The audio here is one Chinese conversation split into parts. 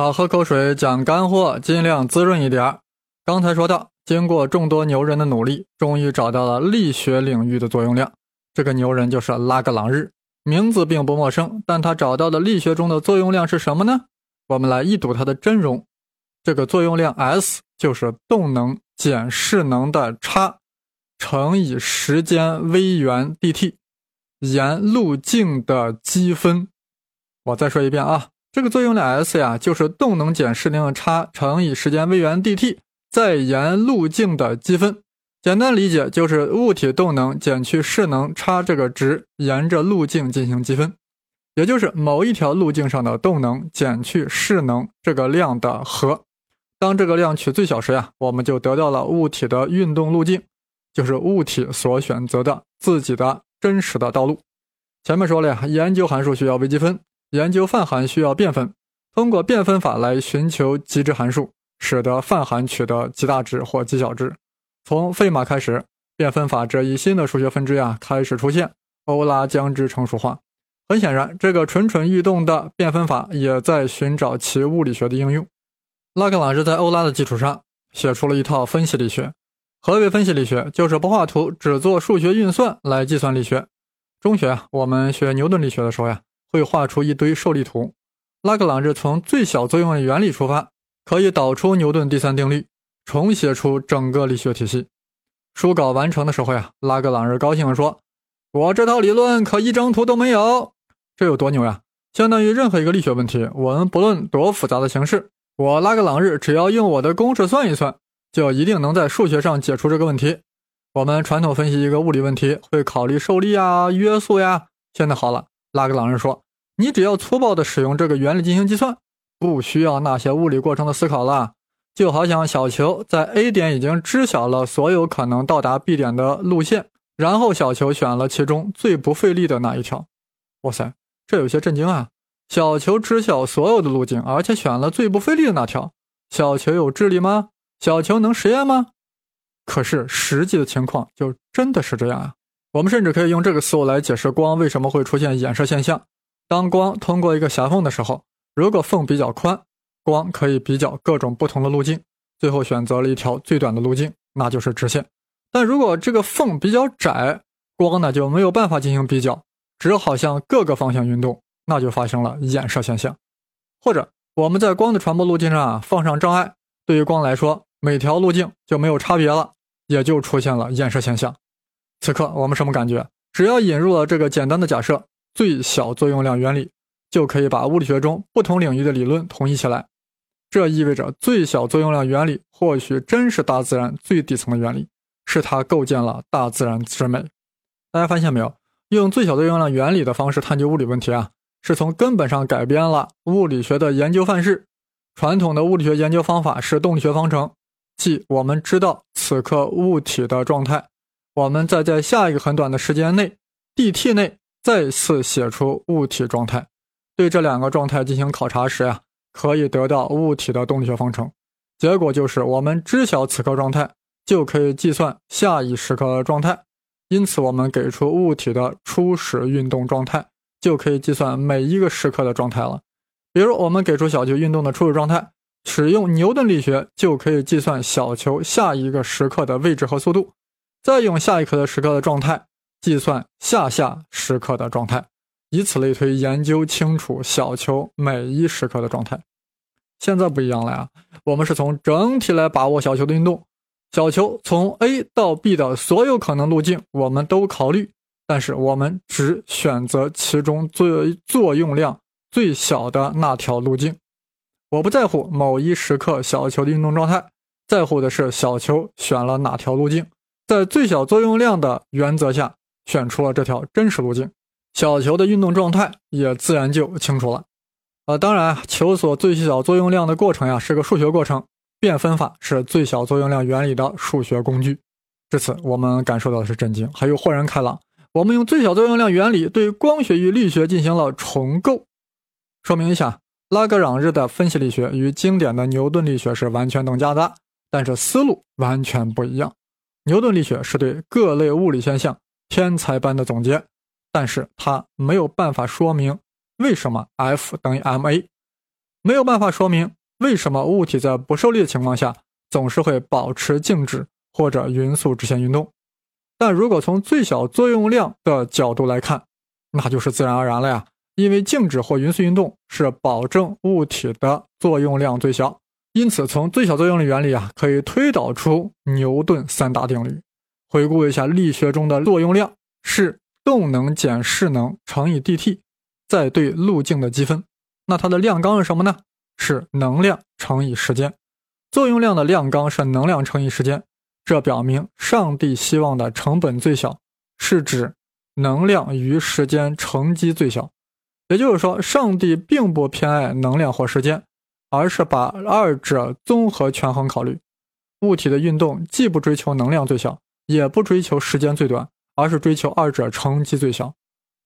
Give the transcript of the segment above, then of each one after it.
好，喝口水讲干货，尽量滋润一点儿。刚才说到，经过众多牛人的努力，终于找到了力学领域的作用量。这个牛人就是拉格朗日，名字并不陌生，但他找到的力学中的作用量是什么呢？我们来一睹它的真容。这个作用量 S 就是动能减势能的差，乘以时间 v 元 dt，沿路径的积分。我再说一遍啊。这个作用量 S 呀，就是动能减势能的差乘以时间 v 元 dt，再沿路径的积分。简单理解就是物体动能减去势能差这个值，沿着路径进行积分，也就是某一条路径上的动能减去势能这个量的和。当这个量取最小时呀，我们就得到了物体的运动路径，就是物体所选择的自己的真实的道路。前面说了呀，研究函数需要微积分。研究泛函需要变分，通过变分法来寻求极值函数，使得泛函取得极大值或极小值。从费马开始，变分法这一新的数学分支呀开始出现，欧拉将之成熟化。很显然，这个蠢蠢欲动的变分法也在寻找其物理学的应用。拉格朗日在欧拉的基础上写出了一套分析力学。何为分析力学？就是不画图，只做数学运算来计算力学。中学啊，我们学牛顿力学的时候呀。会画出一堆受力图。拉格朗日从最小作用的原理出发，可以导出牛顿第三定律，重写出整个力学体系。书稿完成的时候呀，拉格朗日高兴地说：“我这套理论可一张图都没有，这有多牛呀！相当于任何一个力学问题，我们不论多复杂的形式，我拉格朗日只要用我的公式算一算，就一定能在数学上解出这个问题。我们传统分析一个物理问题，会考虑受力啊、约束呀。现在好了。”拉格朗日说：“你只要粗暴地使用这个原理进行计算，不需要那些物理过程的思考了。就好像小球在 A 点已经知晓了所有可能到达 B 点的路线，然后小球选了其中最不费力的那一条。哇塞，这有些震惊啊！小球知晓所有的路径，而且选了最不费力的那条。小球有智力吗？小球能实验吗？可是实际的情况就真的是这样啊！”我们甚至可以用这个思路来解释光为什么会出现衍射现象。当光通过一个狭缝的时候，如果缝比较宽，光可以比较各种不同的路径，最后选择了一条最短的路径，那就是直线。但如果这个缝比较窄，光呢就没有办法进行比较，只好向各个方向运动，那就发生了衍射现象。或者我们在光的传播路径上啊放上障碍，对于光来说，每条路径就没有差别了，也就出现了衍射现象。此刻我们什么感觉？只要引入了这个简单的假设——最小作用量原理，就可以把物理学中不同领域的理论统一起来。这意味着最小作用量原理或许真是大自然最底层的原理，是它构建了大自然之美。大家发现没有？用最小作用量原理的方式探究物理问题啊，是从根本上改变了物理学的研究范式。传统的物理学研究方法是动力学方程，即我们知道此刻物体的状态。我们再在下一个很短的时间内，dt 内再次写出物体状态，对这两个状态进行考察时呀，可以得到物体的动力学方程。结果就是，我们知晓此刻状态，就可以计算下一时刻的状态。因此，我们给出物体的初始运动状态，就可以计算每一个时刻的状态了。比如，我们给出小球运动的初始状态，使用牛顿力学就可以计算小球下一个时刻的位置和速度。再用下一刻的时刻的状态计算下下时刻的状态，以此类推，研究清楚小球每一时刻的状态。现在不一样了呀，我们是从整体来把握小球的运动，小球从 A 到 B 的所有可能路径我们都考虑，但是我们只选择其中最作用量最小的那条路径。我不在乎某一时刻小球的运动状态，在乎的是小球选了哪条路径。在最小作用量的原则下，选出了这条真实路径，小球的运动状态也自然就清楚了。呃，当然，求索最小作用量的过程呀，是个数学过程。变分法是最小作用量原理的数学工具。至此，我们感受到的是震惊，还有豁然开朗。我们用最小作用量原理对光学与力学进行了重构。说明一下，拉格朗日的分析力学与经典的牛顿力学是完全等价的，但是思路完全不一样。牛顿力学是对各类物理现象天才般的总结，但是它没有办法说明为什么 F 等于 ma，没有办法说明为什么物体在不受力的情况下总是会保持静止或者匀速直线运动。但如果从最小作用量的角度来看，那就是自然而然了呀。因为静止或匀速运动是保证物体的作用量最小，因此从最小作用力原理啊，可以推导出牛顿三大定律。回顾一下力学中的作用量是动能减势能乘以 dT，再对路径的积分。那它的量纲是什么呢？是能量乘以时间。作用量的量纲是能量乘以时间，这表明上帝希望的成本最小是指能量与时间乘积最小。也就是说，上帝并不偏爱能量或时间，而是把二者综合权衡考虑。物体的运动既不追求能量最小，也不追求时间最短，而是追求二者乘积最小。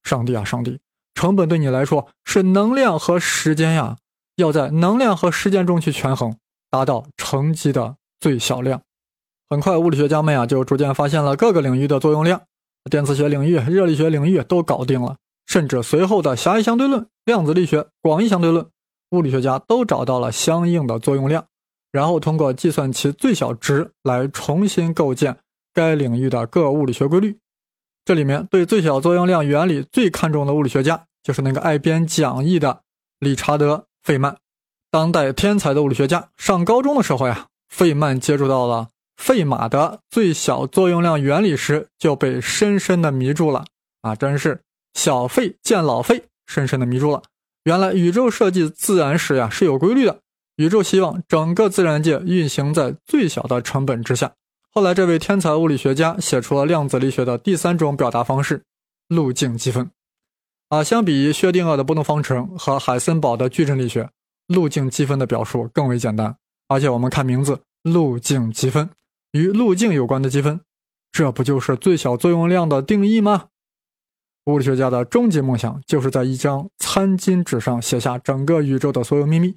上帝啊，上帝，成本对你来说是能量和时间呀，要在能量和时间中去权衡，达到乘积的最小量。很快，物理学家们呀就逐渐发现了各个领域的作用量，电磁学领域、热力学领域都搞定了。甚至随后的狭义相对论、量子力学、广义相对论，物理学家都找到了相应的作用量，然后通过计算其最小值来重新构建该领域的各物理学规律。这里面对最小作用量原理最看重的物理学家，就是那个爱编讲义的理查德·费曼，当代天才的物理学家。上高中的时候呀，费曼接触到了费马的最小作用量原理时，就被深深的迷住了啊！真是。小费见老费，深深的迷住了。原来宇宙设计自然史呀是有规律的，宇宙希望整个自然界运行在最小的成本之下。后来，这位天才物理学家写出了量子力学的第三种表达方式——路径积分。啊，相比于薛定谔的波动方程和海森堡的矩阵力学，路径积分的表述更为简单。而且，我们看名字“路径积分”，与路径有关的积分，这不就是最小作用量的定义吗？物理学家的终极梦想就是在一张餐巾纸上写下整个宇宙的所有秘密。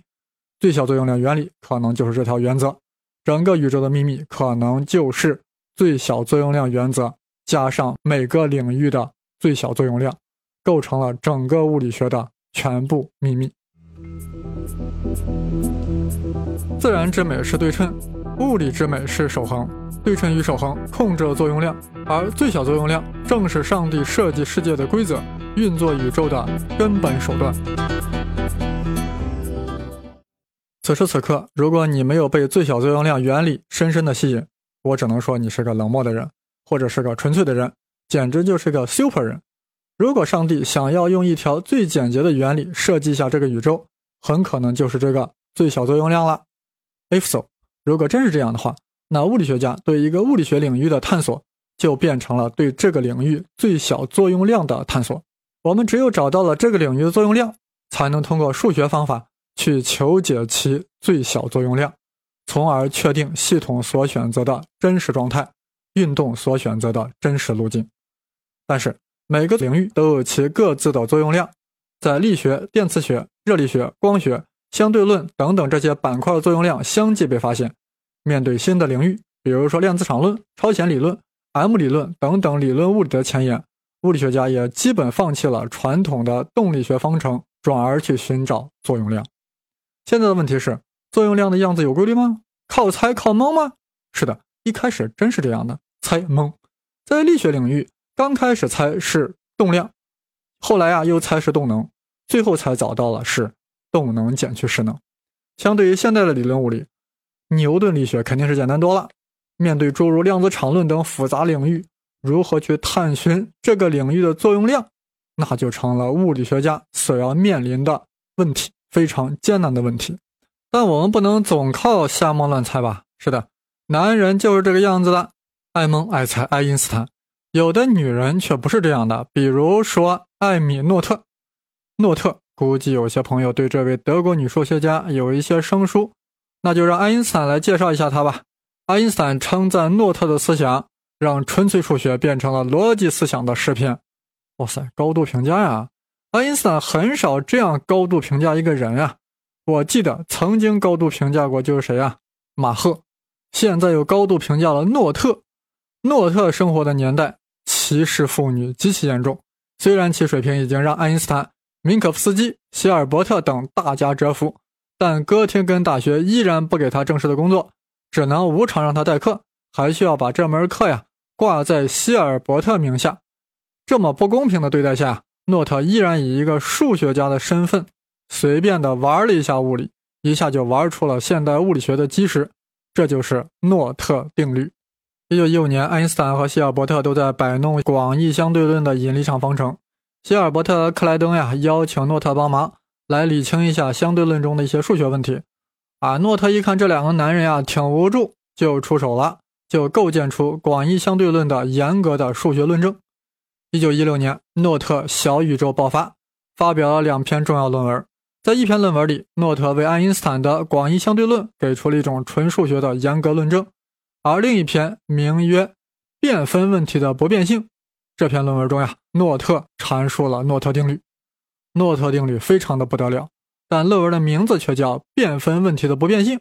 最小作用量原理可能就是这条原则。整个宇宙的秘密可能就是最小作用量原则加上每个领域的最小作用量，构成了整个物理学的全部秘密。自然之美是对称，物理之美是守恒。对称与守恒控制了作用量，而最小作用量正是上帝设计世界的规则、运作宇宙的根本手段。此时此刻，如果你没有被最小作用量原理深深的吸引，我只能说你是个冷漠的人，或者是个纯粹的人，简直就是个 super 人。如果上帝想要用一条最简洁的原理设计一下这个宇宙，很可能就是这个最小作用量了。If so，如果真是这样的话。那物理学家对一个物理学领域的探索，就变成了对这个领域最小作用量的探索。我们只有找到了这个领域的作用量，才能通过数学方法去求解其最小作用量，从而确定系统所选择的真实状态，运动所选择的真实路径。但是每个领域都有其各自的作用量，在力学、电磁学、热力学、光学、相对论等等这些板块的作用量相继被发现。面对新的领域，比如说量子场论、超弦理论、M 理论等等理论物理的前沿，物理学家也基本放弃了传统的动力学方程，转而去寻找作用量。现在的问题是，作用量的样子有规律吗？靠猜靠蒙吗？是的，一开始真是这样的，猜蒙。在力学领域，刚开始猜是动量，后来啊又猜是动能，最后才找到了是动能减去势能。相对于现代的理论物理。牛顿力学肯定是简单多了。面对诸如量子场论等复杂领域，如何去探寻这个领域的作用量，那就成了物理学家所要面临的问题，非常艰难的问题。但我们不能总靠瞎蒙乱猜吧？是的，男人就是这个样子的，爱蒙爱猜爱因斯坦。有的女人却不是这样的，比如说艾米诺特。诺特估计有些朋友对这位德国女数学家有一些生疏。那就让爱因斯坦来介绍一下他吧。爱因斯坦称赞诺特的思想，让纯粹数学变成了逻辑思想的诗篇。哇塞，高度评价呀！爱因斯坦很少这样高度评价一个人呀。我记得曾经高度评价过就是谁啊？马赫。现在又高度评价了诺特。诺特生活的年代歧视妇女极其严重，虽然其水平已经让爱因斯坦、明可夫斯基、希尔伯特等大家折服。但哥廷根大学依然不给他正式的工作，只能无偿让他代课，还需要把这门课呀挂在希尔伯特名下。这么不公平的对待下，诺特依然以一个数学家的身份，随便的玩了一下物理，一下就玩出了现代物理学的基石，这就是诺特定律。一九一五年，爱因斯坦和希尔伯特都在摆弄广义相对论的引力场方程。希尔伯特、克莱登呀，邀请诺特帮忙。来理清一下相对论中的一些数学问题，啊，诺特一看这两个男人呀挺无助，就出手了，就构建出广义相对论的严格的数学论证。一九一六年，诺特小宇宙爆发，发表了两篇重要论文。在一篇论文里，诺特为爱因斯坦的广义相对论给出了一种纯数学的严格论证，而另一篇名曰变分问题的不变性这篇论文中呀，诺特阐述了诺特定律。诺特定律非常的不得了，但论文的名字却叫变分问题的不变性。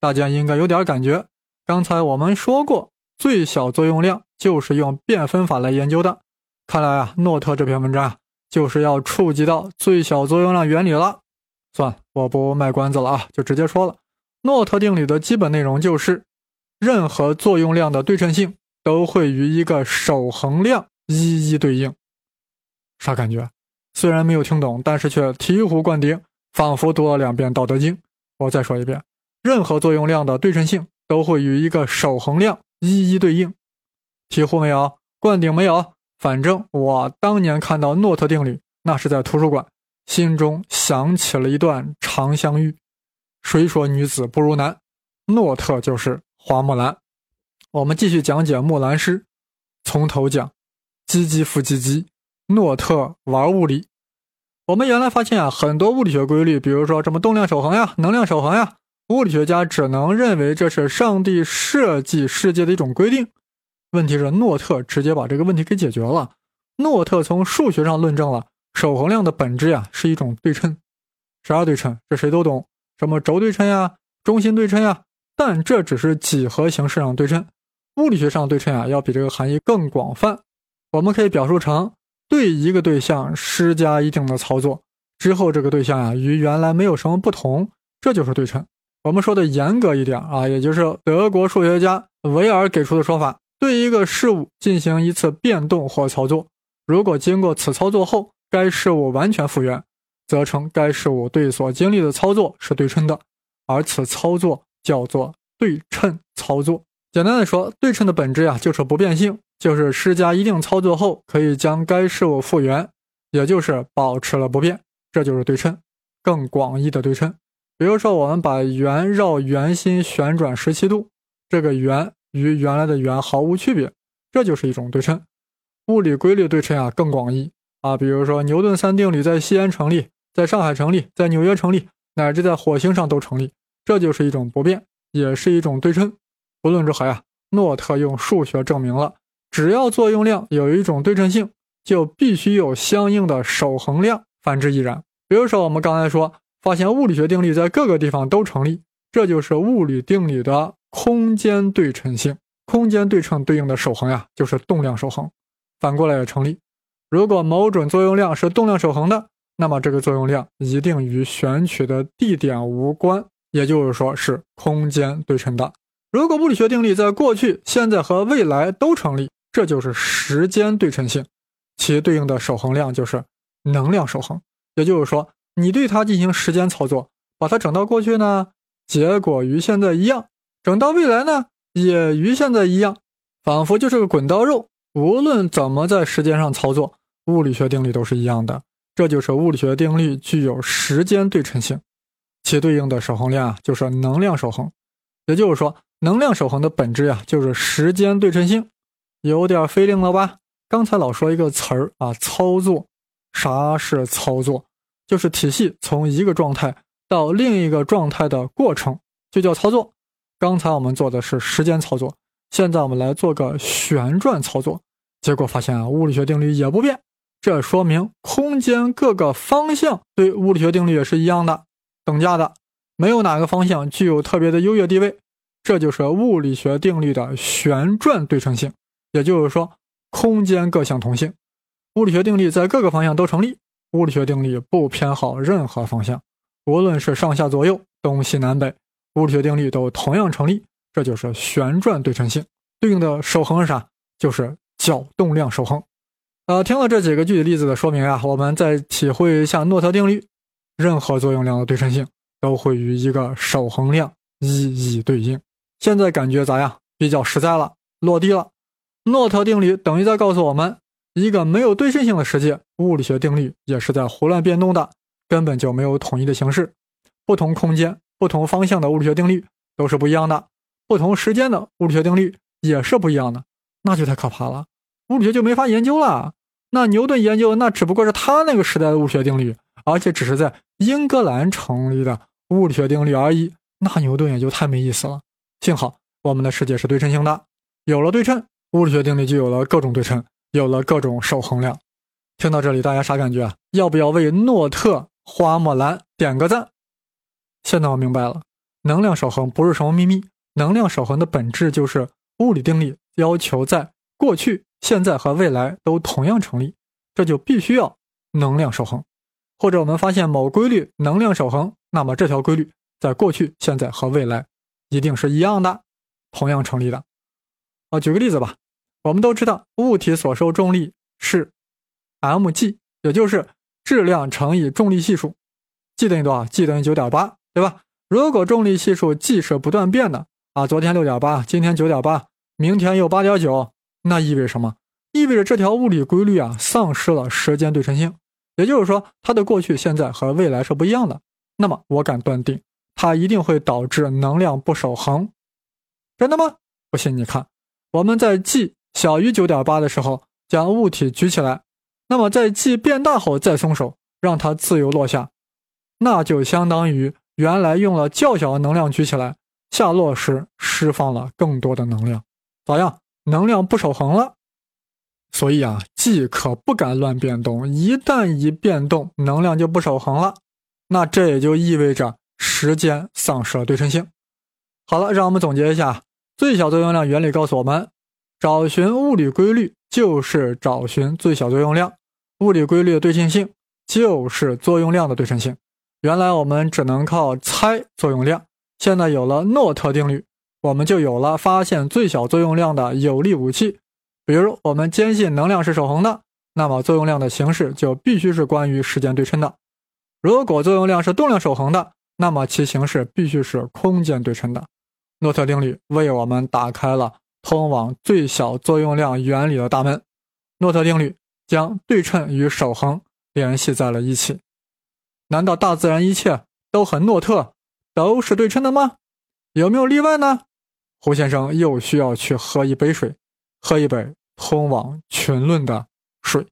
大家应该有点感觉。刚才我们说过，最小作用量就是用变分法来研究的。看来啊，诺特这篇文章啊，就是要触及到最小作用量原理了。算了，我不卖关子了啊，就直接说了。诺特定理的基本内容就是，任何作用量的对称性都会与一个守恒量一一对应。啥感觉？虽然没有听懂，但是却醍醐灌顶，仿佛读了两遍《道德经》。我再说一遍，任何作用量的对称性都会与一个守恒量一一对应。醍醐没有？灌顶没有？反正我当年看到诺特定律，那是在图书馆，心中想起了一段长相遇。谁说女子不如男？诺特就是花木兰。我们继续讲解木兰诗，从头讲，唧唧复唧唧。诺特玩物理，我们原来发现啊，很多物理学规律，比如说什么动量守恒呀、能量守恒呀，物理学家只能认为这是上帝设计世界的一种规定。问题是，诺特直接把这个问题给解决了。诺特从数学上论证了守恒量的本质呀，是一种对称。啥对称？这谁都懂，什么轴对称呀、中心对称呀。但这只是几何形式上对称，物理学上对称啊，要比这个含义更广泛。我们可以表述成。对一个对象施加一定的操作之后，这个对象啊与原来没有什么不同，这就是对称。我们说的严格一点啊，也就是德国数学家维尔给出的说法：对一个事物进行一次变动或操作，如果经过此操作后该事物完全复原，则称该事物对所经历的操作是对称的，而此操作叫做对称操作。简单的说，对称的本质呀就是不变性。就是施加一定操作后，可以将该事物复原，也就是保持了不变，这就是对称，更广义的对称。比如说，我们把圆绕圆心旋转十七度，这个圆与原来的圆毫无区别，这就是一种对称。物理规律对称啊更广义啊，比如说牛顿三定律在西安成立，在上海成立，在纽约成立，乃至在火星上都成立，这就是一种不变，也是一种对称。不论如何呀，诺特用数学证明了。只要作用量有一种对称性，就必须有相应的守恒量，反之亦然。比如说，我们刚才说，发现物理学定律在各个地方都成立，这就是物理定理的空间对称性。空间对称对应的守恒呀，就是动量守恒。反过来也成立。如果某种作用量是动量守恒的，那么这个作用量一定与选取的地点无关，也就是说是空间对称的。如果物理学定律在过去、现在和未来都成立，这就是时间对称性，其对应的守恒量就是能量守恒。也就是说，你对它进行时间操作，把它整到过去呢，结果与现在一样；整到未来呢，也与现在一样，仿佛就是个滚刀肉。无论怎么在时间上操作，物理学定律都是一样的。这就是物理学定律具有时间对称性，其对应的守恒量啊就是能量守恒。也就是说，能量守恒的本质呀，就是时间对称性。有点费灵了吧？刚才老说一个词儿啊，操作。啥是操作？就是体系从一个状态到另一个状态的过程，就叫操作。刚才我们做的是时间操作，现在我们来做个旋转操作。结果发现啊，物理学定律也不变。这说明空间各个方向对物理学定律也是一样的，等价的，没有哪个方向具有特别的优越地位。这就是物理学定律的旋转对称性。也就是说，空间各项同性，物理学定律在各个方向都成立。物理学定律不偏好任何方向，无论是上下左右东西南北，物理学定律都同样成立，这就是旋转对称性。对应的守恒是啥？就是角动量守恒。呃，听了这几个具体例子的说明啊，我们再体会一下诺特定律。任何作用量的对称性都会与一个守恒量一一对应。现在感觉咋样？比较实在了，落地了。诺特定律等于在告诉我们，一个没有对称性的世界，物理学定律也是在胡乱变动的，根本就没有统一的形式。不同空间、不同方向的物理学定律都是不一样的，不同时间的物理学定律也是不一样的，那就太可怕了，物理学就没法研究了。那牛顿研究那只不过是他那个时代的物理学定律，而且只是在英格兰成立的物理学定律而已，那牛顿也就太没意思了。幸好我们的世界是对称性的，有了对称，物理学定律就有了各种对称，有了各种守恒量。听到这里，大家啥感觉啊？要不要为诺特花木兰点个赞？现在我明白了，能量守恒不是什么秘密，能量守恒的本质就是物理定律要求在过去。现在和未来都同样成立，这就必须要能量守恒。或者我们发现某规律能量守恒，那么这条规律在过去、现在和未来一定是一样的，同样成立的。啊，举个例子吧，我们都知道物体所受重力是 mg，也就是质量乘以重力系数，g 等于多少？g 等于九点八，对吧？如果重力系数 g 是不断变的啊，昨天六点八，今天九点八，明天又八点九。那意味什么？意味着这条物理规律啊丧失了时间对称性，也就是说它的过去、现在和未来是不一样的。那么我敢断定，它一定会导致能量不守恒。真的吗？不信你看，我们在 g 小于九点八的时候将物体举起来，那么在 g 变大后再松手，让它自由落下，那就相当于原来用了较小的能量举起来，下落时释放了更多的能量，咋样？能量不守恒了，所以啊，G 可不敢乱变动。一旦一变动，能量就不守恒了。那这也就意味着时间丧失了对称性。好了，让我们总结一下：最小作用量原理告诉我们，找寻物理规律就是找寻最小作用量。物理规律的对称性就是作用量的对称性。原来我们只能靠猜作用量，现在有了诺特定律。我们就有了发现最小作用量的有力武器。比如，我们坚信能量是守恒的，那么作用量的形式就必须是关于时间对称的；如果作用量是动量守恒的，那么其形式必须是空间对称的。诺特定律为我们打开了通往最小作用量原理的大门。诺特定律将对称与守恒联系在了一起。难道大自然一切都很诺特，都是对称的吗？有没有例外呢？胡先生又需要去喝一杯水，喝一杯通往群论的水